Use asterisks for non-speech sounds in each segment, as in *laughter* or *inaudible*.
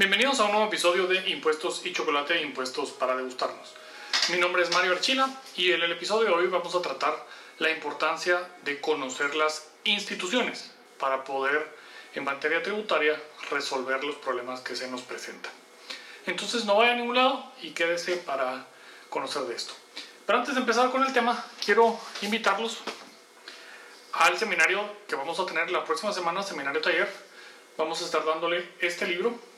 Bienvenidos a un nuevo episodio de Impuestos y Chocolate Impuestos para degustarnos. Mi nombre es Mario Archila y en el episodio de hoy vamos a tratar la importancia de conocer las instituciones para poder en materia tributaria resolver los problemas que se nos presentan. Entonces no vaya a ningún lado y quédese para conocer de esto. Pero antes de empezar con el tema, quiero invitarlos al seminario que vamos a tener la próxima semana, seminario taller. Vamos a estar dándole este libro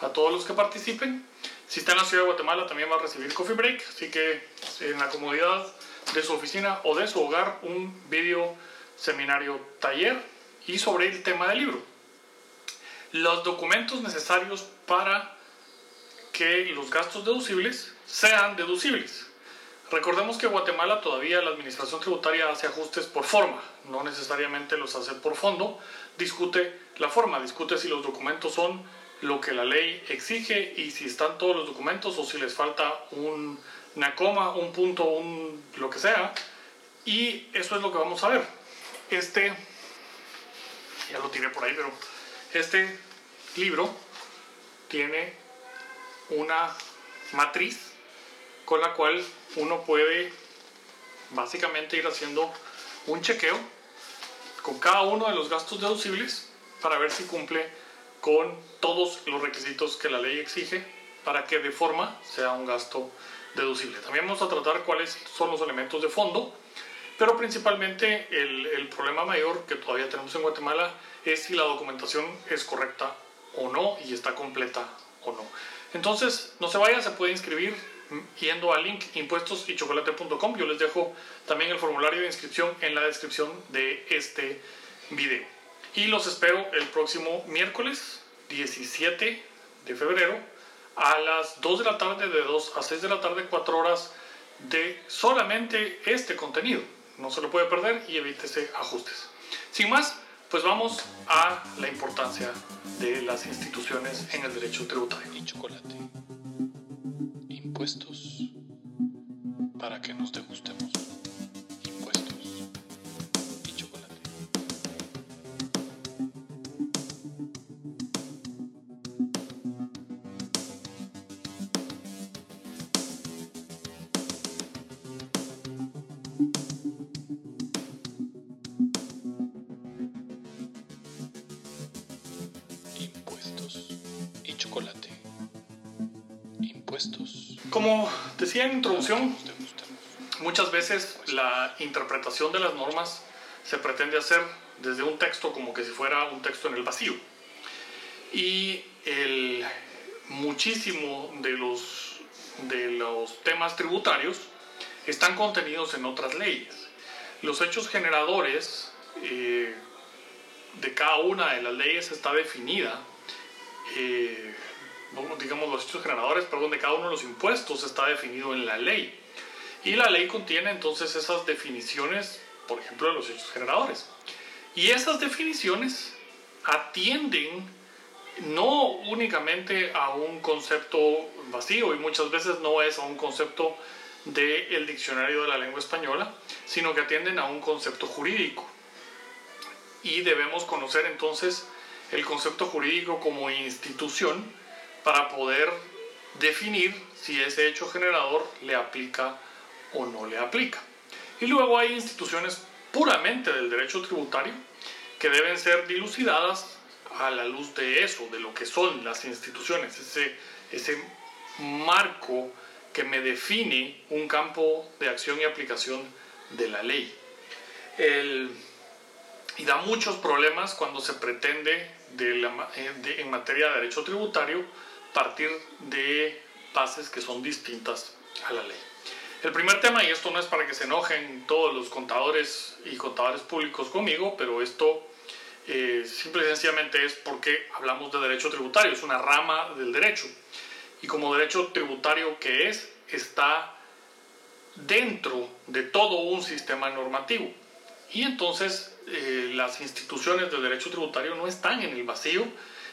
a todos los que participen. Si está en la ciudad de Guatemala también va a recibir coffee break, así que en la comodidad de su oficina o de su hogar un video seminario taller y sobre el tema del libro. Los documentos necesarios para que los gastos deducibles sean deducibles. Recordemos que Guatemala todavía la administración tributaria hace ajustes por forma, no necesariamente los hace por fondo, discute la forma, discute si los documentos son lo que la ley exige y si están todos los documentos o si les falta una coma, un punto, un lo que sea. Y eso es lo que vamos a ver. Este, ya lo tiré por ahí, pero este libro tiene una matriz con la cual uno puede básicamente ir haciendo un chequeo con cada uno de los gastos deducibles para ver si cumple con todos los requisitos que la ley exige para que de forma sea un gasto deducible. También vamos a tratar cuáles son los elementos de fondo, pero principalmente el, problema mayor que todavía tenemos en Guatemala es si la documentación es correcta o no y está completa o no. Entonces, no se vaya, se puede inscribir yendo al link impuestosychocolate.com. Yo les dejo también el formulario de inscripción en la descripción de este video. Y los espero el próximo miércoles 17 de febrero a las 2 de la tarde, de 2 a 6 de la tarde, 4 horas de solamente este contenido. No se lo puede perder y evítese ajustes. Sin más, pues vamos a la importancia de las instituciones en el derecho tributario. Y chocolate. Impuestos para que nos degustemos. Impuestos Como decía en introducción. Muchas veces la interpretación de las normas se pretende hacer desde un texto como que si fuera un texto en el vacío. Y el, muchísimo de los, de los temas tributarios están contenidos en otras leyes. Los hechos generadores eh, de cada una de las leyes está definida eh, digamos los hechos generadores, perdón, de cada uno de los impuestos está definido en la ley. Y la ley contiene entonces esas definiciones, por ejemplo, de los hechos generadores. Y esas definiciones atienden no únicamente a un concepto vacío y muchas veces no es a un concepto del diccionario de la lengua española, sino que atienden a un concepto jurídico. Y debemos conocer entonces el concepto jurídico como institución para poder definir si ese hecho generador le aplica o no le aplica. Y luego hay instituciones puramente del derecho tributario que deben ser dilucidadas a la luz de eso, de lo que son las instituciones, ese, ese marco que me define un campo de acción y aplicación de la ley. El, y da muchos problemas cuando se pretende de la, de, en materia de derecho tributario partir de bases que son distintas a la ley. El primer tema, y esto no es para que se enojen todos los contadores y contadores públicos conmigo, pero esto eh, simple y sencillamente es porque hablamos de derecho tributario, es una rama del derecho. Y como derecho tributario que es, está dentro de todo un sistema normativo. Y entonces eh, las instituciones del derecho tributario no están en el vacío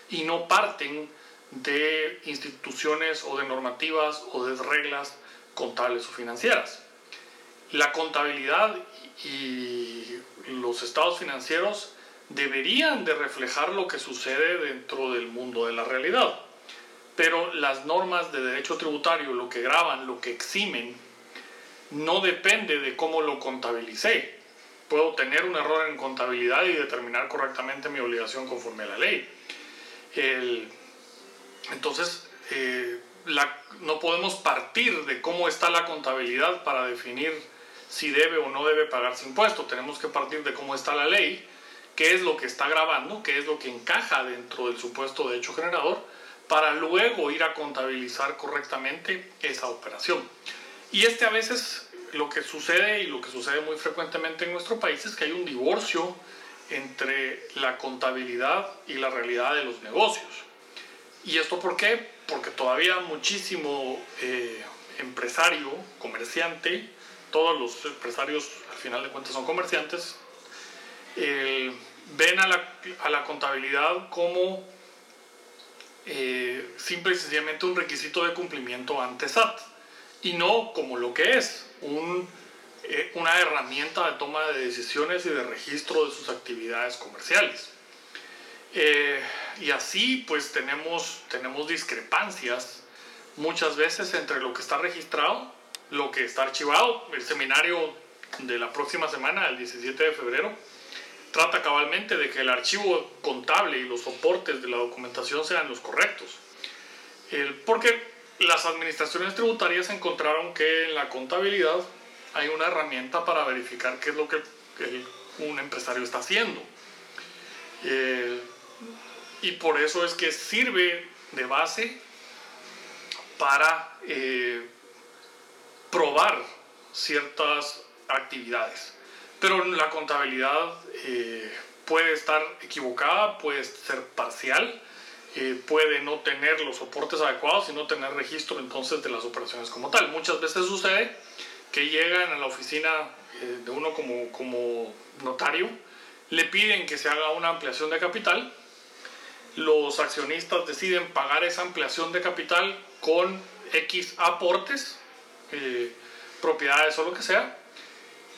y no parten de instituciones o de normativas o de reglas contables o financieras. La contabilidad y los estados financieros deberían de reflejar lo que sucede dentro del mundo de la realidad. Pero las normas de derecho tributario, lo que graban, lo que eximen, no depende de cómo lo contabilicé. Puedo tener un error en contabilidad y determinar correctamente mi obligación conforme a la ley. Entonces, eh, no podemos partir de cómo está la contabilidad para definir si debe o no debe pagarse impuesto. Tenemos que partir de cómo está la ley, qué es lo que está grabando, qué es lo que encaja dentro del supuesto de hecho generador, para luego ir a contabilizar correctamente esa operación. Y este a veces lo que sucede y lo que sucede muy frecuentemente en nuestro país es que hay un divorcio entre la contabilidad y la realidad de los negocios. ¿Y esto por qué? Porque todavía muchísimo eh, empresario, comerciante, todos los empresarios al final de cuentas son comerciantes, eh, ven a la, a la, contabilidad como eh, simple y sencillamente un requisito de cumplimiento ante SAT y no como lo que es, eh, una herramienta de toma de decisiones y de registro de sus actividades comerciales. Y así pues tenemos, tenemos discrepancias muchas veces entre lo que está registrado lo que está archivado. El seminario de la próxima semana, el 17 de febrero, trata cabalmente de que el archivo contable y los soportes de la documentación sean los correctos. porque las administraciones tributarias encontraron que en la contabilidad hay una herramienta para verificar qué es lo que un empresario está haciendo. Y por eso es que sirve de base para eh, probar ciertas actividades. Pero la contabilidad eh, puede estar equivocada, puede ser parcial, eh, puede no tener los soportes adecuados y no tener registro entonces de las operaciones como tal. Muchas veces sucede que llegan a la oficina eh, de uno como, como notario, le piden que se haga una ampliación de capital, los accionistas deciden pagar esa ampliación de capital con X aportes eh, propiedades o lo que sea,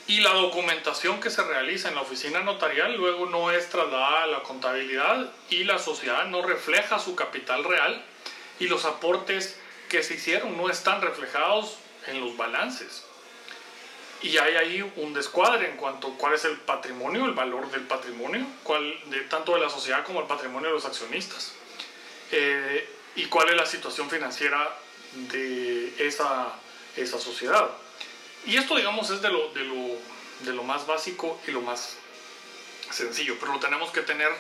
y la documentación que se realiza en la oficina notarial luego no es trasladada a la contabilidad y la sociedad no refleja su capital real y los aportes que se hicieron no están reflejados en los balances. Y hay ahí un descuadre en cuanto a cuál es el patrimonio, el valor del patrimonio, cuál, de, tanto de la sociedad como el patrimonio de los accionistas. Eh, y cuál es la situación financiera de esa esa sociedad. Y esto, digamos, es de lo, de lo, de lo más básico y lo más sencillo, pero lo tenemos que tener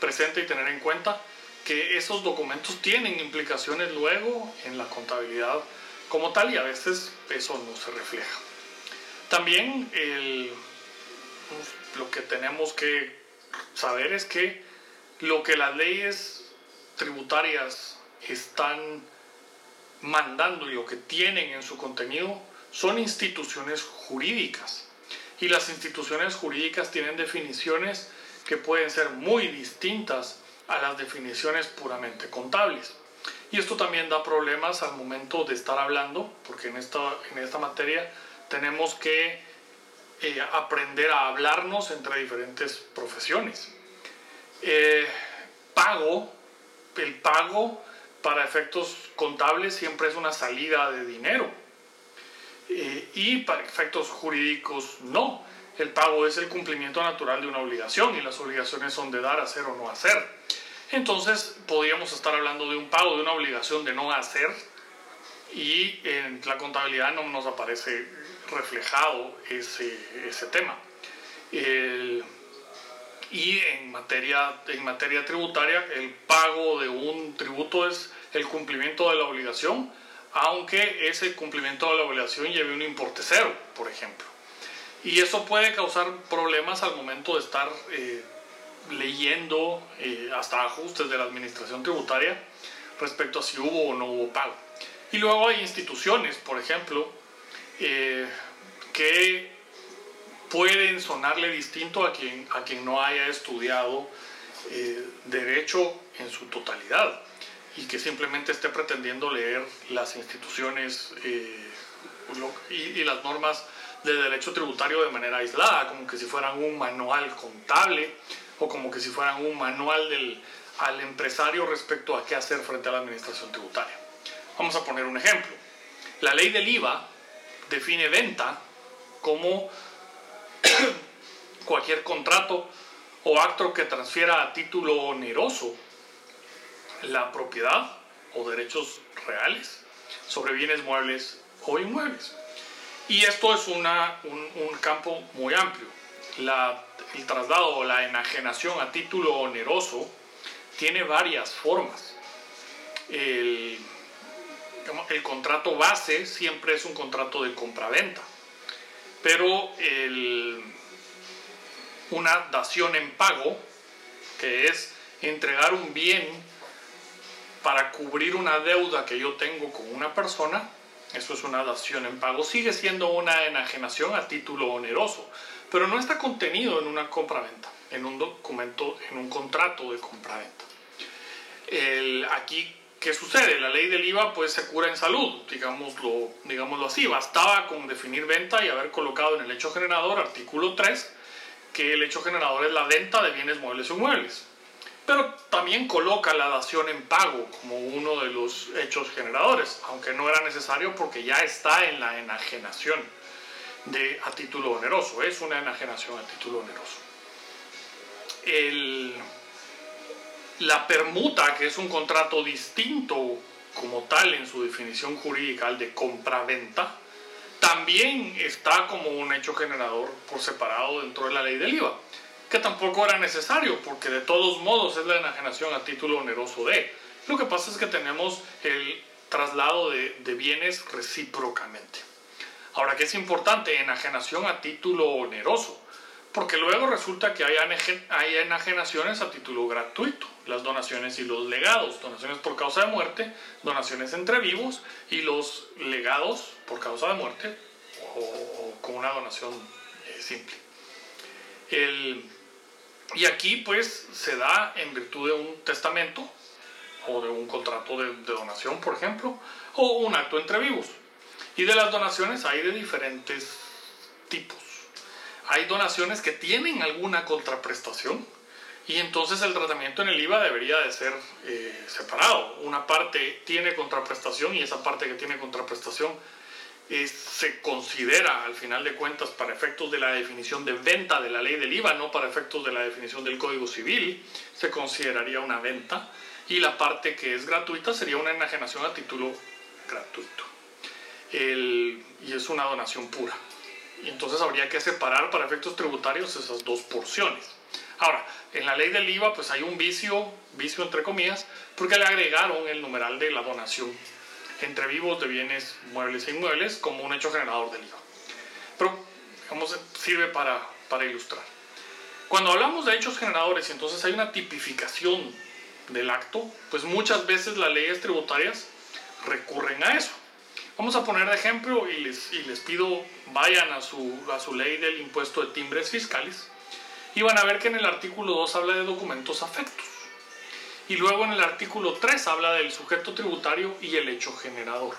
presente y tener en cuenta que esos documentos tienen implicaciones luego en la contabilidad como tal y a veces eso no se refleja. También lo que tenemos que saber es que lo que las leyes tributarias están mandando y lo que tienen en su contenido son instituciones jurídicas. Y las instituciones jurídicas tienen definiciones que pueden ser muy distintas a las definiciones puramente contables. Y esto también da problemas al momento de estar hablando, porque en esta, en esta materia tenemos que eh, aprender a hablarnos entre diferentes profesiones. Eh, pago, el pago para efectos contables siempre es una salida de dinero. Eh, y para efectos jurídicos no. El pago es el cumplimiento natural de una obligación y las obligaciones son de dar, hacer o no hacer. Entonces podríamos estar hablando de un pago, de una obligación de no hacer y en la contabilidad no nos aparece reflejado ese, ese tema. y en materia, en materia tributaria, el pago de un tributo es el cumplimiento de la obligación, aunque ese cumplimiento de la obligación lleve un importe cero, por ejemplo. Y eso puede causar problemas al momento de estar eh, leyendo eh, hasta ajustes de la administración tributaria respecto a si hubo o no hubo pago. Y luego hay instituciones, por ejemplo, eh, que pueden sonarle distinto a quien, a quien no haya estudiado derecho en su totalidad y que simplemente esté pretendiendo leer las instituciones eh, y, las normas de derecho tributario de manera aislada, como que si fueran un manual contable o como que si fueran un manual del, al empresario respecto a qué hacer frente a la administración tributaria. Vamos a poner un ejemplo. La ley del IVA define venta como *coughs* cualquier contrato o acto que transfiera a título oneroso la propiedad o derechos reales sobre bienes muebles o inmuebles. Y esto es una, un, campo muy amplio. La, el traslado o la enajenación a título oneroso tiene varias formas. El, el contrato base siempre es un contrato de compraventa, pero el, una dación en pago, que es entregar un bien para cubrir una deuda que yo tengo con una persona, eso es una dación en pago, sigue siendo una enajenación a título oneroso, pero no está contenido en una compraventa, en un documento, en un contrato de compraventa. El, aquí, ¿qué sucede? La ley del IVA pues se cura en salud, digámoslo, digámoslo así. Bastaba con definir venta y haber colocado en el hecho generador, artículo 3, que el hecho generador es la venta de bienes muebles o inmuebles. Pero también coloca la dación en pago como uno de los hechos generadores, aunque no era necesario porque ya está en la enajenación de, a título oneroso. Es una enajenación a título oneroso. El, la permuta, que es un contrato distinto como tal en su definición jurídica al de compra-venta, también está como un hecho generador por separado dentro de la ley del IVA, que tampoco era necesario, porque de todos modos es la enajenación a título oneroso de. Lo que pasa es que tenemos el traslado de, de bienes recíprocamente. Ahora, ¿qué es importante? Enajenación a título oneroso, porque luego resulta que hay, hay enajenaciones a título gratuito, las donaciones y los legados, donaciones por causa de muerte, donaciones entre vivos y los legados por causa de muerte o, con una donación eh, simple. El, y aquí pues se da en virtud de un testamento o de un contrato de donación, por ejemplo, o un acto entre vivos. Y de las donaciones hay de diferentes tipos. Hay donaciones que tienen alguna contraprestación y entonces el tratamiento en el IVA debería de ser eh, separado. Una parte tiene contraprestación y esa parte que tiene contraprestación eh, se considera al final de cuentas para efectos de la definición de venta de la ley del IVA, no para efectos de la definición del Código Civil, se consideraría una venta y la parte que es gratuita sería una enajenación a título gratuito. Y es una donación pura. Y entonces habría que separar para efectos tributarios esas dos porciones. Ahora, en la ley del IVA pues hay un vicio, vicio entre comillas, porque le agregaron el numeral de la donación entre vivos de bienes muebles e inmuebles como un hecho generador del IVA. Pero, digamos, sirve para, para ilustrar. Cuando hablamos de hechos generadores y entonces hay una tipificación del acto, pues muchas veces las leyes tributarias recurren a eso. Vamos a poner de ejemplo y les, y les pido vayan a su, a su ley del impuesto de timbres fiscales y van a ver que en el artículo 2 habla de documentos afectos. Y luego en el artículo 3 habla del sujeto tributario y el hecho generador.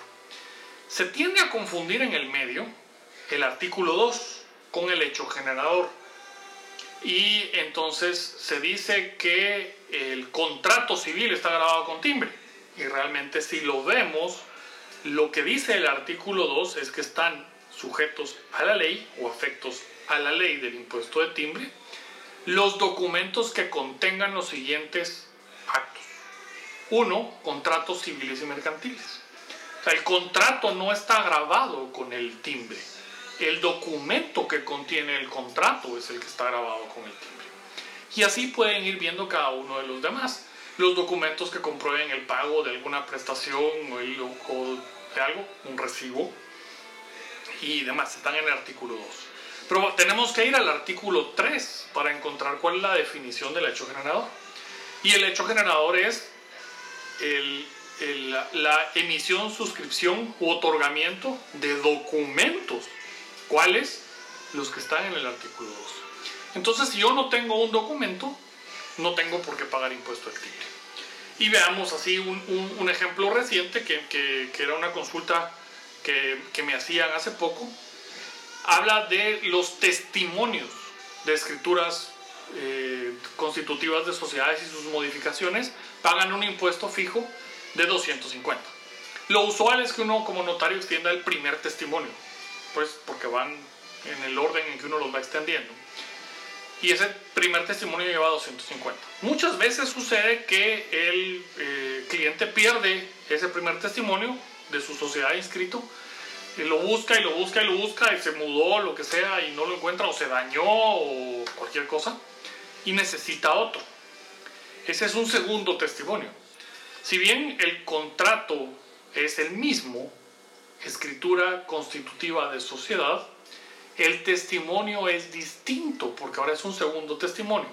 Se tiende a confundir en el medio el artículo 2 con el hecho generador. Y entonces se dice que el contrato civil está grabado con timbre. Y realmente si lo vemos, lo que dice el artículo 2 es que están sujetos a la ley o afectos a la ley del impuesto de timbre los documentos que contengan los siguientes actos. Uno, contratos civiles y mercantiles. O sea, el contrato no está grabado con el timbre. El documento que contiene el contrato es el que está grabado con el timbre. Y así pueden ir viendo cada uno de los demás. Los documentos que comprueben el pago de alguna prestación o, el, o de algo, un recibo y demás, están en el artículo 2. Pero tenemos que ir al artículo 3 para encontrar cuál es la definición del hecho generador. Y el hecho generador es el, el, la emisión, suscripción u otorgamiento de documentos. ¿Cuáles? Los que están en el artículo 2. Entonces, si yo no tengo un documento, no tengo por qué pagar impuesto al timbre. Y veamos así un, ejemplo reciente que, que, que, era una consulta que, que me hacían hace poco. Habla de los testimonios de escrituras eh, constitutivas de sociedades y sus modificaciones pagan un impuesto fijo de 250. Lo usual es que uno como notario extienda el primer testimonio, pues porque van en el orden en que uno los va extendiendo. Y ese primer testimonio lleva 250. Muchas veces sucede que el eh, cliente pierde ese primer testimonio de su sociedad inscrito y lo busca y lo busca y lo busca y se mudó, lo que sea, y no lo encuentra o se dañó o cualquier cosa y necesita otro. Ese es un segundo testimonio. Si bien el contrato es el mismo, escritura constitutiva de sociedad, el testimonio es distinto porque ahora es un segundo testimonio.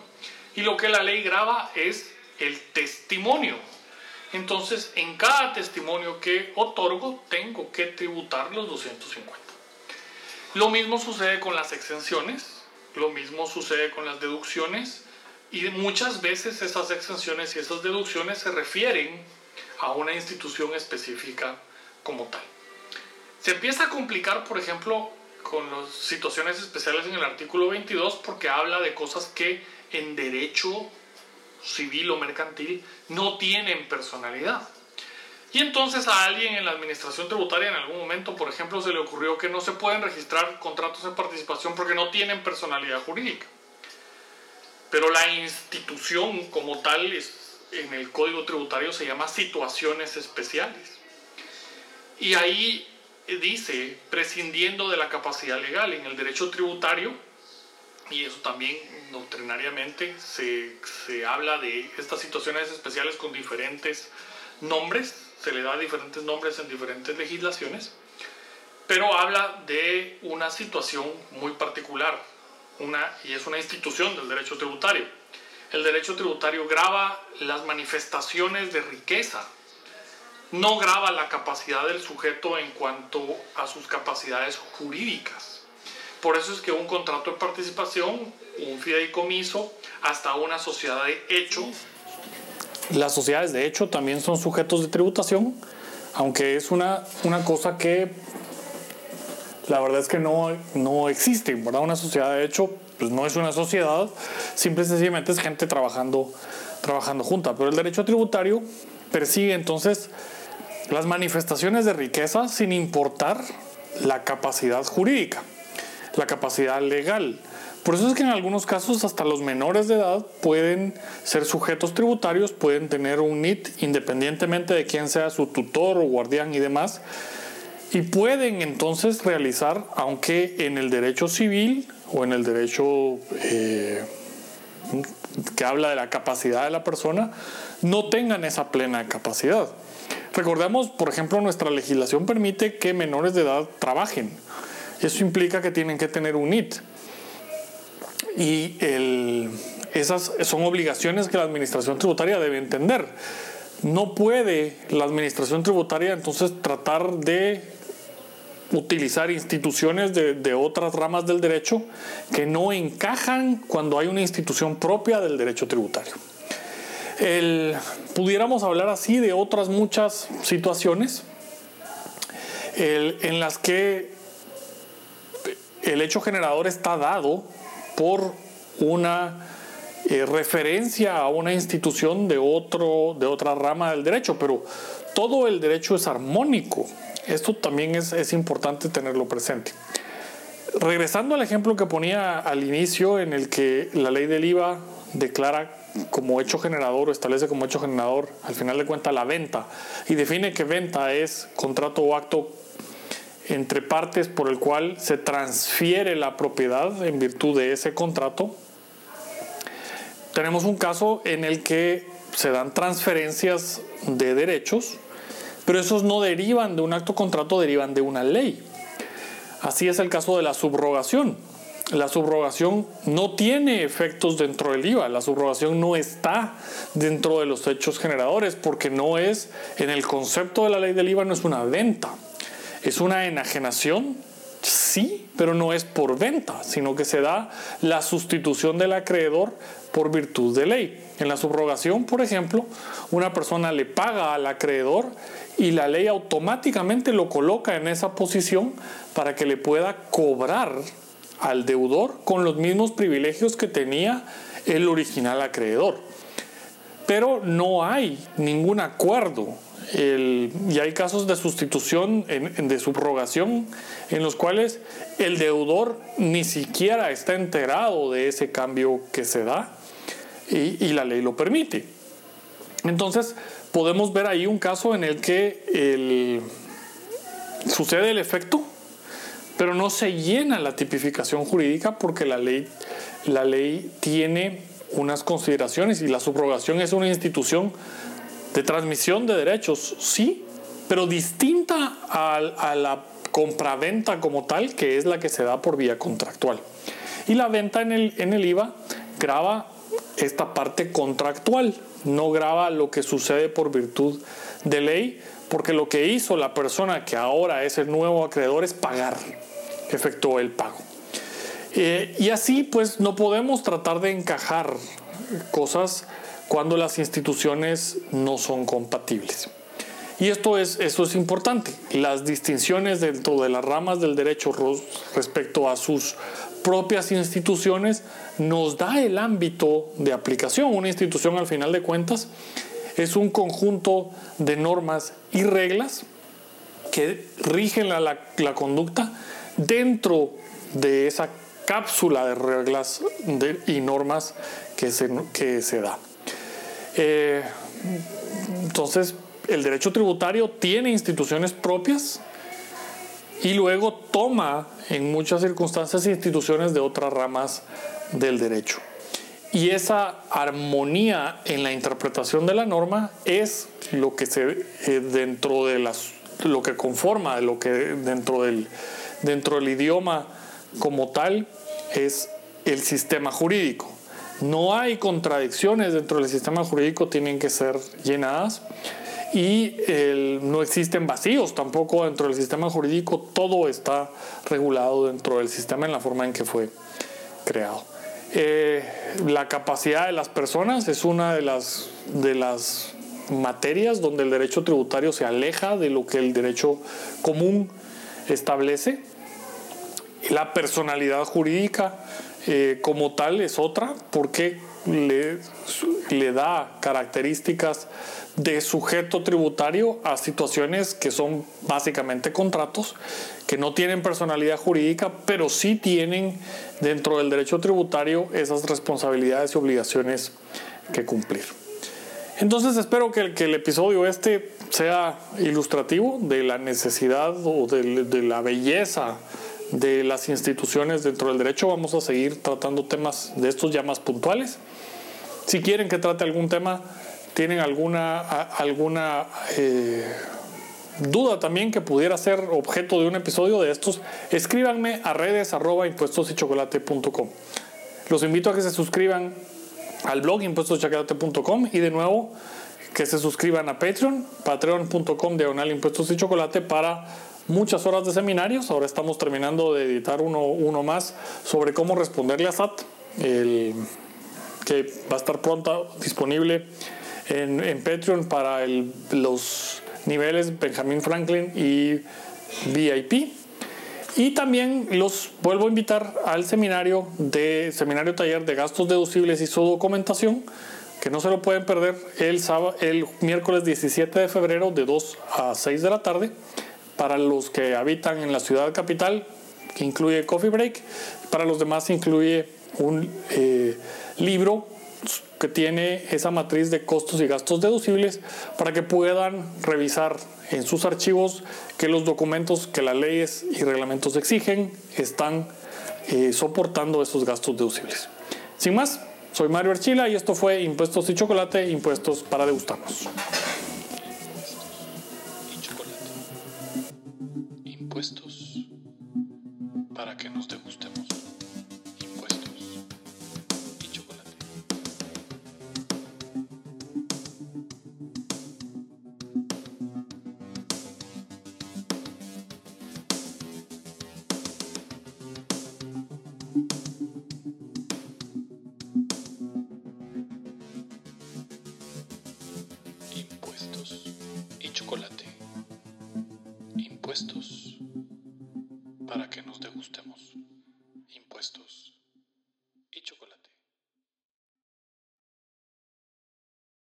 Y lo que la ley graba es el testimonio. Entonces, en cada testimonio que otorgo, tengo que tributar los 250. Lo mismo sucede con las exenciones, lo mismo sucede con las deducciones y muchas veces esas exenciones y esas deducciones se refieren a una institución específica como tal. Se empieza a complicar, por ejemplo, con las situaciones especiales en el artículo 22 porque habla de cosas que en derecho civil o mercantil no tienen personalidad. Y entonces a alguien en la administración tributaria en algún momento, por ejemplo, se le ocurrió que no se pueden registrar contratos de participación porque no tienen personalidad jurídica. Pero la institución como tal en el código tributario se llama situaciones especiales. Y ahí dice, prescindiendo de la capacidad legal en el derecho tributario, y eso también doctrinariamente se, se habla de estas situaciones especiales con diferentes nombres, se le da diferentes nombres en diferentes legislaciones, pero habla de una situación muy particular, una, y es una institución del derecho tributario. El derecho tributario graba las manifestaciones de riqueza, no graba la capacidad del sujeto en cuanto a sus capacidades jurídicas. Por eso es que un contrato de participación, un fideicomiso, hasta una sociedad de hecho. Las sociedades de hecho también son sujetos de tributación, aunque es una, una cosa que la verdad es que no, no existe, ¿verdad? Una sociedad de hecho pues no es una sociedad, simple y sencillamente es gente trabajando, trabajando junta. Pero el derecho tributario persigue entonces las manifestaciones de riqueza sin importar la capacidad jurídica, la capacidad legal. Por eso es que en algunos casos hasta los menores de edad pueden ser sujetos tributarios, pueden tener un NIT independientemente de quién sea su tutor o guardián y demás, y pueden entonces realizar, aunque en el derecho civil o en el derecho eh, que habla de la capacidad de la persona, no tengan esa plena capacidad. Recordemos, por ejemplo, nuestra legislación permite que menores de edad trabajen. Eso implica que tienen que tener un NIT. Y esas son obligaciones que la administración tributaria debe entender. No puede la administración tributaria entonces tratar de utilizar instituciones de, de, otras ramas del derecho que no encajan cuando hay una institución propia del derecho tributario el, pudiéramos hablar así de otras muchas situaciones en las que el hecho generador está dado por una eh, referencia a una institución de, otro, de otra rama del derecho, pero todo el derecho es armónico. Esto también es, es importante tenerlo presente. Regresando al ejemplo que ponía al inicio, en el que la ley del IVA declara como hecho generador establece como hecho generador al final de cuentas la venta y define que venta es contrato o acto entre partes por el cual se transfiere la propiedad en virtud de ese contrato. Tenemos un caso en el que se dan transferencias de derechos, pero esos no derivan de un acto contrato, derivan de una ley. Así es el caso de la subrogación la subrogación no tiene efectos dentro del IVA, la subrogación no está dentro de los hechos generadores porque no es, en el concepto de la ley del IVA no es una venta, es una enajenación, sí, pero no es por venta, sino que se da la sustitución del acreedor por virtud de ley. En la subrogación, por ejemplo, una persona le paga al acreedor y la ley automáticamente lo coloca en esa posición para que le pueda cobrar al deudor con los mismos privilegios que tenía el original acreedor. Pero no hay ningún acuerdo y hay casos de sustitución, de subrogación, en los cuales el deudor ni siquiera está enterado de ese cambio que se da y, la ley lo permite. Entonces, podemos ver ahí un caso en el que sucede el efecto, pero no se llena la tipificación jurídica porque la ley, la ley tiene unas consideraciones y la subrogación es una institución de transmisión de derechos, sí, pero distinta a, la compraventa como tal, que es la que se da por vía contractual. Y la venta en el, en el IVA graba esta parte contractual, no graba lo que sucede por virtud de ley, porque lo que hizo la persona que ahora es el nuevo acreedor es pagar, efectuó el pago. Eh, y así pues no podemos tratar de encajar cosas cuando las instituciones no son compatibles. Y esto es, eso es importante. Las distinciones dentro de las ramas del derecho respecto a sus propias instituciones nos da el ámbito de aplicación. Una institución al final de cuentas es un conjunto de normas y reglas que rigen la, conducta dentro de esa cápsula de reglas y normas que se, que se da. Eh, entonces, el derecho tributario tiene instituciones propias y luego toma en muchas circunstancias instituciones de otras ramas del derecho. Y esa armonía en la interpretación de la norma es lo que se eh, dentro de las lo que conforma lo que dentro del dentro del idioma como tal es el sistema jurídico. No hay contradicciones dentro del sistema jurídico, tienen que ser llenadas y no existen vacíos tampoco dentro del sistema jurídico, todo está regulado dentro del sistema en la forma en que fue creado. Eh, la capacidad de las personas es una de las, de las materias donde el derecho tributario se aleja de lo que el derecho común establece. La personalidad jurídica eh, como tal es otra porque le, le da características de sujeto tributario a situaciones que son básicamente contratos, que no tienen personalidad jurídica, pero sí tienen dentro del derecho tributario esas responsabilidades y obligaciones que cumplir. Entonces espero que el, que el episodio este sea ilustrativo de la necesidad o de, de la belleza de las instituciones dentro del derecho. Vamos a seguir tratando temas de estos ya más puntuales. Si quieren que trate algún tema, tienen alguna, alguna eh, duda también que pudiera ser objeto de un episodio de estos, escríbanme a redes arroba impuestosychocolate.com. Los invito a que se suscriban al blog impuestosychocolate.com y de nuevo que se suscriban a Patreon, patreon.com diagonal impuestos y chocolate para muchas horas de seminarios. Ahora estamos terminando de editar uno, uno más sobre cómo responderle a SAT, el, que va a estar pronto disponible en, en Patreon para los niveles Benjamin Franklin y VIP. Y también los vuelvo a invitar al seminario de seminario taller de gastos deducibles y su documentación, que no se lo pueden perder el, sábado, el miércoles 17 de febrero de 2 a 6 de la tarde para los que habitan en la ciudad capital, que incluye Coffee Break. Para los demás incluye un eh, libro que tiene esa matriz de costos y gastos deducibles para que puedan revisar en sus archivos que los documentos que las leyes y reglamentos exigen están eh, soportando esos gastos deducibles. Sin más, soy Mario Archila y esto fue Impuestos y Chocolate, Impuestos para degustarnos.